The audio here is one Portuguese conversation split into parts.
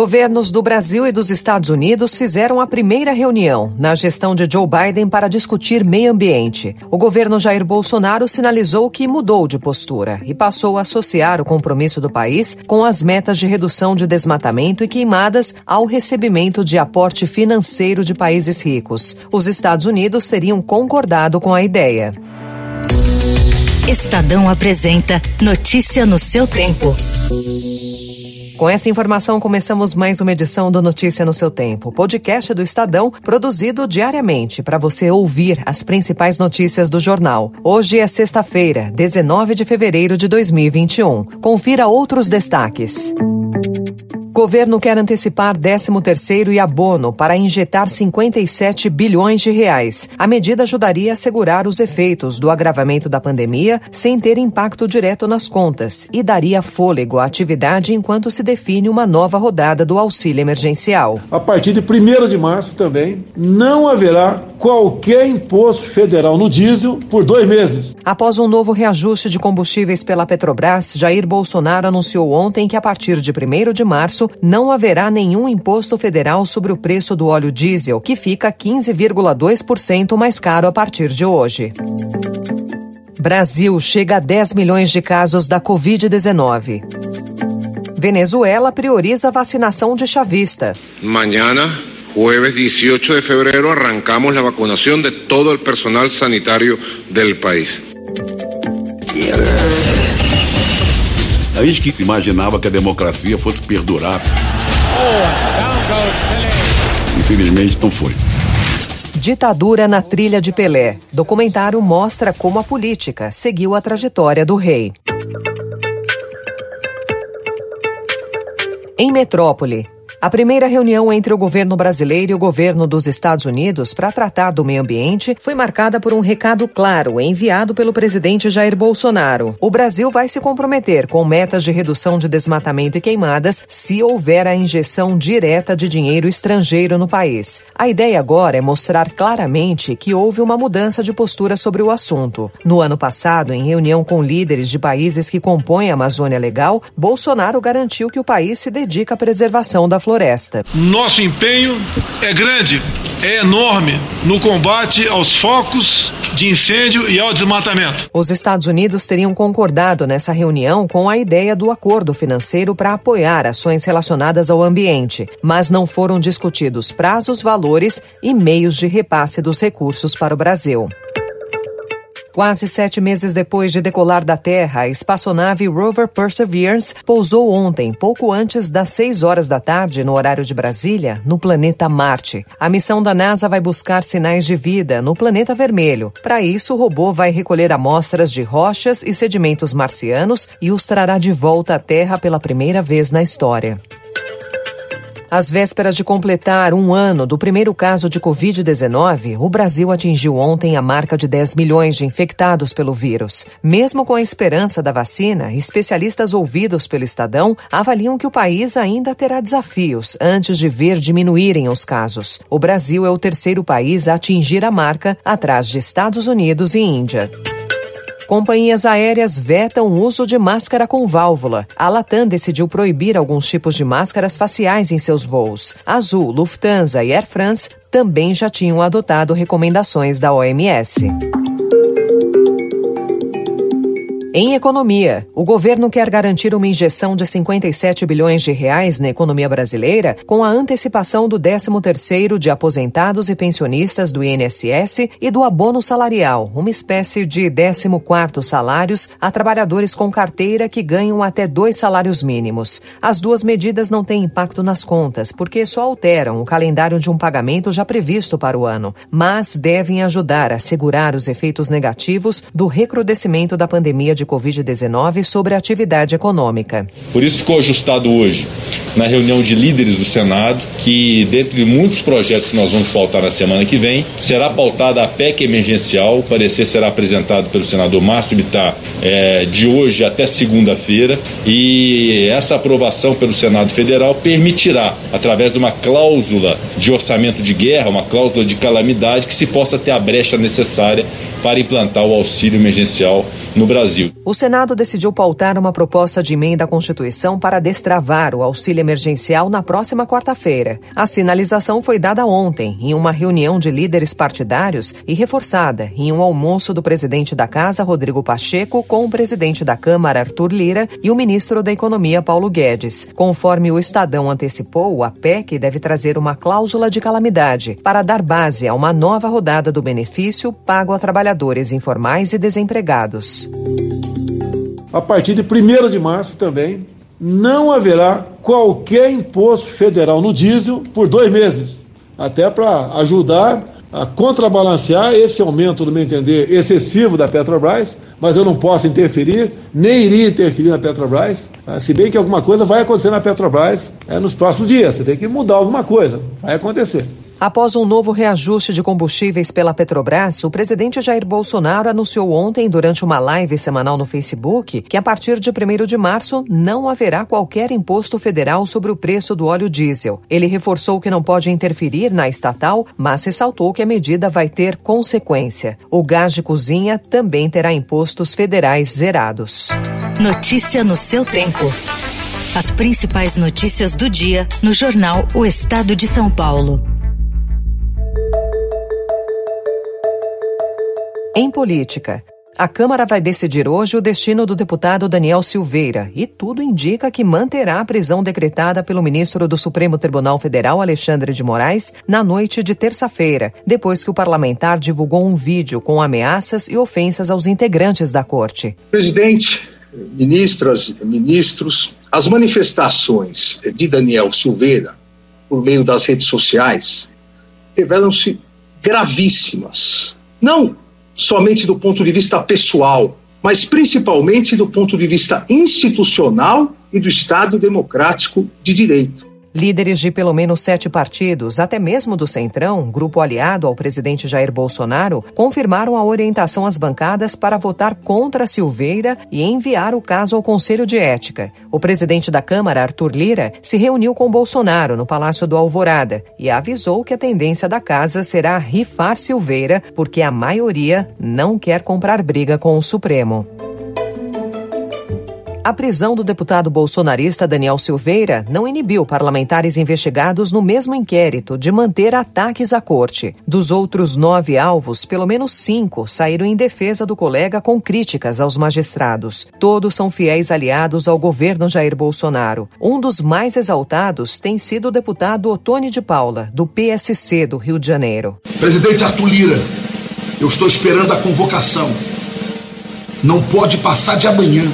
Governos do Brasil e dos Estados Unidos fizeram a primeira reunião na gestão de Joe Biden para discutir meio ambiente. O governo Jair Bolsonaro sinalizou que mudou de postura e passou a associar o compromisso do país com as metas de redução de desmatamento e queimadas ao recebimento de aporte financeiro de países ricos. Os Estados Unidos teriam concordado com a ideia. Estadão apresenta Notícia no seu tempo. Com essa informação, começamos mais uma edição do Notícia no seu Tempo, podcast do Estadão, produzido diariamente para você ouvir as principais notícias do jornal. Hoje é sexta-feira, 19 de fevereiro de 2021. Confira outros destaques. Governo quer antecipar 13º e abono para injetar 57 bilhões de reais. A medida ajudaria a segurar os efeitos do agravamento da pandemia sem ter impacto direto nas contas e daria fôlego à atividade enquanto se define uma nova rodada do auxílio emergencial. A partir de 1 de março também não haverá qualquer imposto federal no diesel por dois meses. Após um novo reajuste de combustíveis pela Petrobras, Jair Bolsonaro anunciou ontem que a partir de 1 de março março, não haverá nenhum imposto federal sobre o preço do óleo diesel, que fica 15,2% mais caro a partir de hoje. Brasil chega a 10 milhões de casos da Covid-19. Venezuela prioriza a vacinação de chavista. Mañana, jueves 18 de febrero, arrancamos la vacunación de todo el personal sanitario del país. A gente que imaginava que a democracia fosse perdurar. Infelizmente não foi. Ditadura na trilha de Pelé. Documentário mostra como a política seguiu a trajetória do rei. Em Metrópole, a primeira reunião entre o governo brasileiro e o governo dos Estados Unidos para tratar do meio ambiente foi marcada por um recado claro enviado pelo presidente Jair Bolsonaro. O Brasil vai se comprometer com metas de redução de desmatamento e queimadas se houver a injeção direta de dinheiro estrangeiro no país. A ideia agora é mostrar claramente que houve uma mudança de postura sobre o assunto. No ano passado, em reunião com líderes de países que compõem a Amazônia Legal, Bolsonaro garantiu que o país se dedica à preservação da floresta floresta. Nosso empenho é grande, é enorme no combate aos focos de incêndio e ao desmatamento. Os Estados Unidos teriam concordado nessa reunião com a ideia do acordo financeiro para apoiar ações relacionadas ao ambiente, mas não foram discutidos prazos, valores e meios de repasse dos recursos para o Brasil. Quase sete meses depois de decolar da Terra, a espaçonave Rover Perseverance pousou ontem, pouco antes das seis horas da tarde, no horário de Brasília, no planeta Marte. A missão da NASA vai buscar sinais de vida no planeta vermelho. Para isso, o robô vai recolher amostras de rochas e sedimentos marcianos e os trará de volta à Terra pela primeira vez na história. Às vésperas de completar um ano do primeiro caso de Covid-19, o Brasil atingiu ontem a marca de 10 milhões de infectados pelo vírus. Mesmo com a esperança da vacina, especialistas ouvidos pelo Estadão avaliam que o país ainda terá desafios antes de ver diminuírem os casos. O Brasil é o terceiro país a atingir a marca, atrás de Estados Unidos e Índia. Companhias aéreas vetam o uso de máscara com válvula. A Latam decidiu proibir alguns tipos de máscaras faciais em seus voos. Azul, Lufthansa e Air France também já tinham adotado recomendações da OMS. Em economia, o governo quer garantir uma injeção de 57 bilhões de reais na economia brasileira com a antecipação do 13º de aposentados e pensionistas do INSS e do abono salarial, uma espécie de 14º salários a trabalhadores com carteira que ganham até dois salários mínimos. As duas medidas não têm impacto nas contas, porque só alteram o calendário de um pagamento já previsto para o ano, mas devem ajudar a segurar os efeitos negativos do recrudescimento da pandemia de Covid-19 sobre a atividade econômica. Por isso ficou ajustado hoje, na reunião de líderes do Senado, que dentre muitos projetos que nós vamos pautar na semana que vem, será pautada a PEC emergencial. O parecer será apresentado pelo senador Márcio Bittar é, de hoje até segunda-feira e essa aprovação pelo Senado Federal permitirá, através de uma cláusula de orçamento de guerra, uma cláusula de calamidade, que se possa ter a brecha necessária para implantar o auxílio emergencial no Brasil. O Senado decidiu pautar uma proposta de emenda à Constituição para destravar o auxílio emergencial na próxima quarta-feira. A sinalização foi dada ontem, em uma reunião de líderes partidários e reforçada em um almoço do presidente da Casa, Rodrigo Pacheco, com o presidente da Câmara, Arthur Lira, e o ministro da Economia, Paulo Guedes. Conforme o Estadão antecipou, a PEC deve trazer uma cláusula de calamidade para dar base a uma nova rodada do benefício pago a trabalhadores informais e desempregados. A partir de 1 de março também não haverá qualquer imposto federal no diesel por dois meses, até para ajudar a contrabalancear esse aumento, no meu entender, excessivo da Petrobras, mas eu não posso interferir, nem iria interferir na Petrobras, tá? se bem que alguma coisa vai acontecer na Petrobras é, nos próximos dias, você tem que mudar alguma coisa, vai acontecer. Após um novo reajuste de combustíveis pela Petrobras, o presidente Jair Bolsonaro anunciou ontem, durante uma live semanal no Facebook, que a partir de 1 de março não haverá qualquer imposto federal sobre o preço do óleo diesel. Ele reforçou que não pode interferir na estatal, mas ressaltou que a medida vai ter consequência. O gás de cozinha também terá impostos federais zerados. Notícia no seu tempo. As principais notícias do dia no jornal O Estado de São Paulo. Em política, a Câmara vai decidir hoje o destino do deputado Daniel Silveira e tudo indica que manterá a prisão decretada pelo ministro do Supremo Tribunal Federal, Alexandre de Moraes, na noite de terça-feira, depois que o parlamentar divulgou um vídeo com ameaças e ofensas aos integrantes da corte. Presidente, ministras, ministros, as manifestações de Daniel Silveira por meio das redes sociais revelam-se gravíssimas. Não somente do ponto de vista pessoal, mas principalmente do ponto de vista institucional e do Estado democrático de direito. Líderes de pelo menos sete partidos, até mesmo do Centrão, grupo aliado ao presidente Jair Bolsonaro, confirmaram a orientação às bancadas para votar contra Silveira e enviar o caso ao Conselho de Ética. O presidente da Câmara, Arthur Lira, se reuniu com Bolsonaro no Palácio do Alvorada e avisou que a tendência da casa será rifar Silveira, porque a maioria não quer comprar briga com o Supremo. A prisão do deputado bolsonarista Daniel Silveira não inibiu parlamentares investigados no mesmo inquérito de manter ataques à corte. Dos outros nove alvos, pelo menos cinco saíram em defesa do colega com críticas aos magistrados. Todos são fiéis aliados ao governo Jair Bolsonaro. Um dos mais exaltados tem sido o deputado Otone de Paula, do PSC do Rio de Janeiro. Presidente Arthur Lira, eu estou esperando a convocação. Não pode passar de amanhã.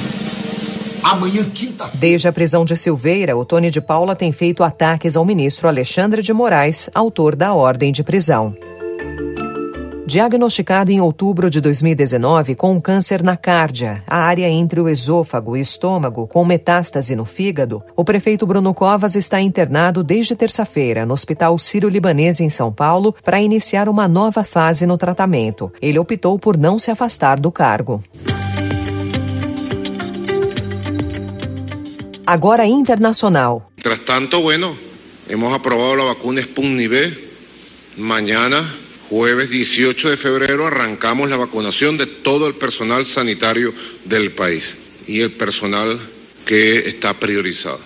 Amanhã, quinta-feira. Desde a prisão de Silveira, o Tony de Paula tem feito ataques ao ministro Alexandre de Moraes, autor da ordem de prisão. Diagnosticado em outubro de 2019 com um câncer na cárdia, a área entre o esôfago e estômago, com metástase no fígado, o prefeito Bruno Covas está internado desde terça-feira no Hospital Sírio-Libanês em São Paulo para iniciar uma nova fase no tratamento. Ele optou por não se afastar do cargo. Agora internacional. Mientras tanto, bueno, hemos aprobado la vacuna Sputnik V. Mañana, jueves 18 de febrero, arrancamos la vacunación de todo el personal sanitario del país y el personal que está priorizado.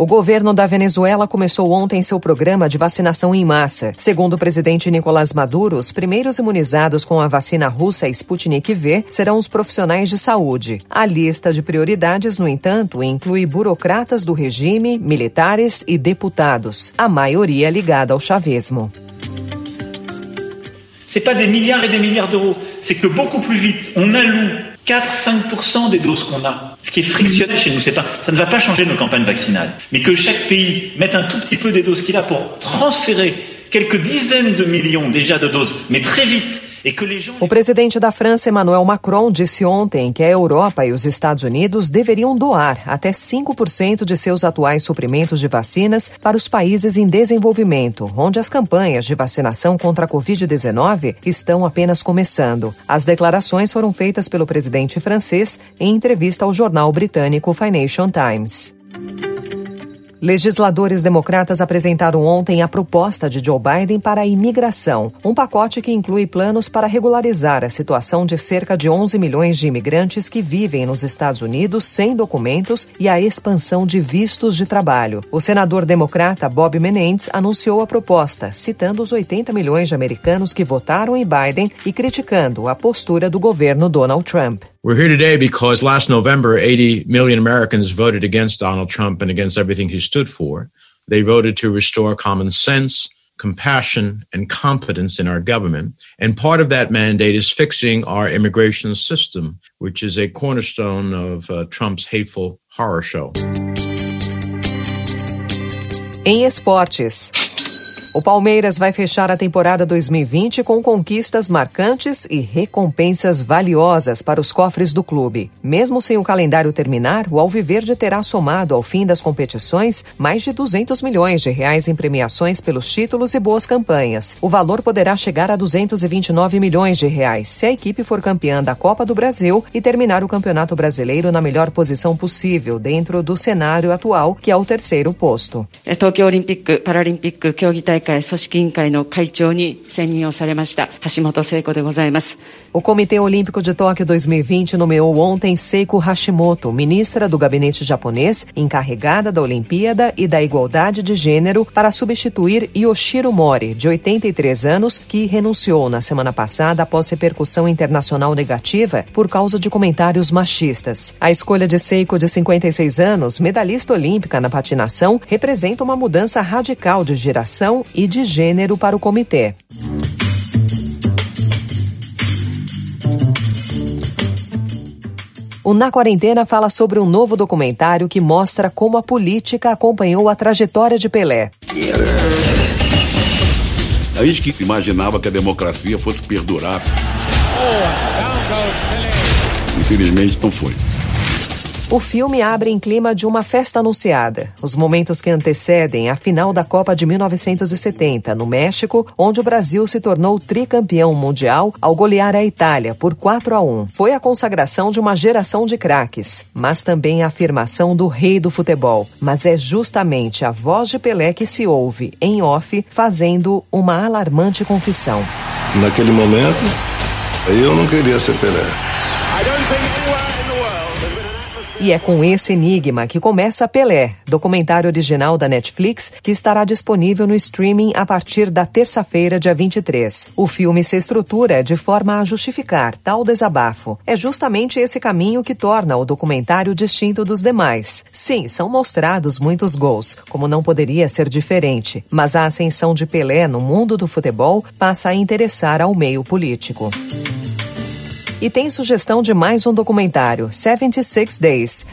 O governo da Venezuela começou ontem seu programa de vacinação em massa. Segundo o presidente Nicolás Maduro, os primeiros imunizados com a vacina russa Sputnik V serão os profissionais de saúde. A lista de prioridades, no entanto, inclui burocratas do regime, militares e deputados, a maioria ligada ao chavismo. C'est pas des milliards et des milliards d'euros, c'est que beaucoup plus vite on alloue 4-5% des doses qu'on a, ce qui est frictionnel chez nous. Pas, ça ne va pas changer nos campagnes vaccinales. Mais que chaque pays mette un tout petit peu des doses qu'il a pour transférer quelques dizaines de millions déjà de doses, mais très vite, O presidente da França, Emmanuel Macron, disse ontem que a Europa e os Estados Unidos deveriam doar até 5% de seus atuais suprimentos de vacinas para os países em desenvolvimento, onde as campanhas de vacinação contra a Covid-19 estão apenas começando. As declarações foram feitas pelo presidente francês em entrevista ao jornal britânico Financial Times. Legisladores democratas apresentaram ontem a proposta de Joe Biden para a imigração, um pacote que inclui planos para regularizar a situação de cerca de 11 milhões de imigrantes que vivem nos Estados Unidos sem documentos e a expansão de vistos de trabalho. O senador democrata Bob Menendez anunciou a proposta, citando os 80 milhões de americanos que votaram em Biden e criticando a postura do governo Donald Trump. We're here today because last November, 80 million Americans voted against Donald Trump and against everything he stood for. They voted to restore common sense, compassion, and competence in our government. And part of that mandate is fixing our immigration system, which is a cornerstone of uh, Trump's hateful horror show. Em esportes. O Palmeiras vai fechar a temporada 2020 com conquistas marcantes e recompensas valiosas para os cofres do clube. Mesmo sem o calendário terminar, o Alviverde terá somado ao fim das competições mais de 200 milhões de reais em premiações pelos títulos e boas campanhas. O valor poderá chegar a 229 milhões de reais se a equipe for campeã da Copa do Brasil e terminar o Campeonato Brasileiro na melhor posição possível dentro do cenário atual, que é o terceiro posto. 京オリンピック・パラリンピック競技大会組織委員会の会長に選任をされました橋本聖子でございます。O Comitê Olímpico de Tóquio 2020 nomeou ontem Seiko Hashimoto, ministra do gabinete japonês, encarregada da Olimpíada e da Igualdade de Gênero, para substituir Yoshiro Mori, de 83 anos, que renunciou na semana passada após repercussão internacional negativa por causa de comentários machistas. A escolha de Seiko, de 56 anos, medalhista olímpica na patinação, representa uma mudança radical de geração e de gênero para o comitê. O Na Quarentena fala sobre um novo documentário que mostra como a política acompanhou a trajetória de Pelé. A gente que imaginava que a democracia fosse perdurar. Infelizmente não foi. O filme abre em clima de uma festa anunciada, os momentos que antecedem a final da Copa de 1970, no México, onde o Brasil se tornou tricampeão mundial ao golear a Itália por 4 a 1. Foi a consagração de uma geração de craques, mas também a afirmação do rei do futebol. Mas é justamente a voz de Pelé que se ouve, em off, fazendo uma alarmante confissão. Naquele momento, eu não queria ser Pelé. E é com esse enigma que começa Pelé, documentário original da Netflix, que estará disponível no streaming a partir da terça-feira, dia 23. O filme se estrutura de forma a justificar tal desabafo. É justamente esse caminho que torna o documentário distinto dos demais. Sim, são mostrados muitos gols, como não poderia ser diferente, mas a ascensão de Pelé no mundo do futebol passa a interessar ao meio político. E tem sugestão de mais um documentário, 76 Days.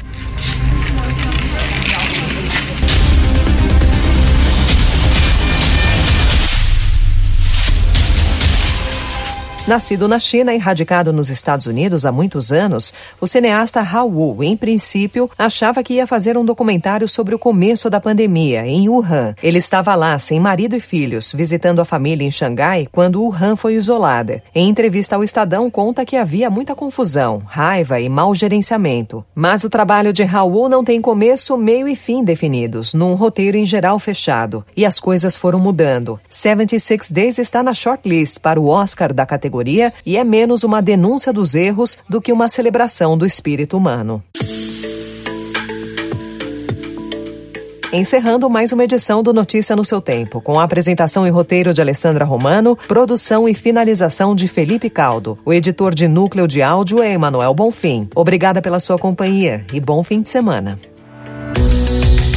Nascido na China e radicado nos Estados Unidos há muitos anos, o cineasta Hao em princípio, achava que ia fazer um documentário sobre o começo da pandemia, em Wuhan. Ele estava lá, sem marido e filhos, visitando a família em Xangai quando Wuhan foi isolada. Em entrevista ao Estadão, conta que havia muita confusão, raiva e mau gerenciamento. Mas o trabalho de Hao não tem começo, meio e fim definidos, num roteiro em geral fechado. E as coisas foram mudando. 76 Days está na shortlist para o Oscar da categoria categoria e é menos uma denúncia dos erros do que uma celebração do espírito humano. Encerrando mais uma edição do Notícia no seu tempo, com a apresentação e roteiro de Alessandra Romano, produção e finalização de Felipe Caldo. O editor de núcleo de áudio é Emanuel Bonfim. Obrigada pela sua companhia e bom fim de semana.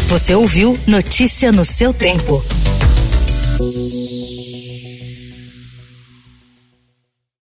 Você ouviu Notícia no seu tempo.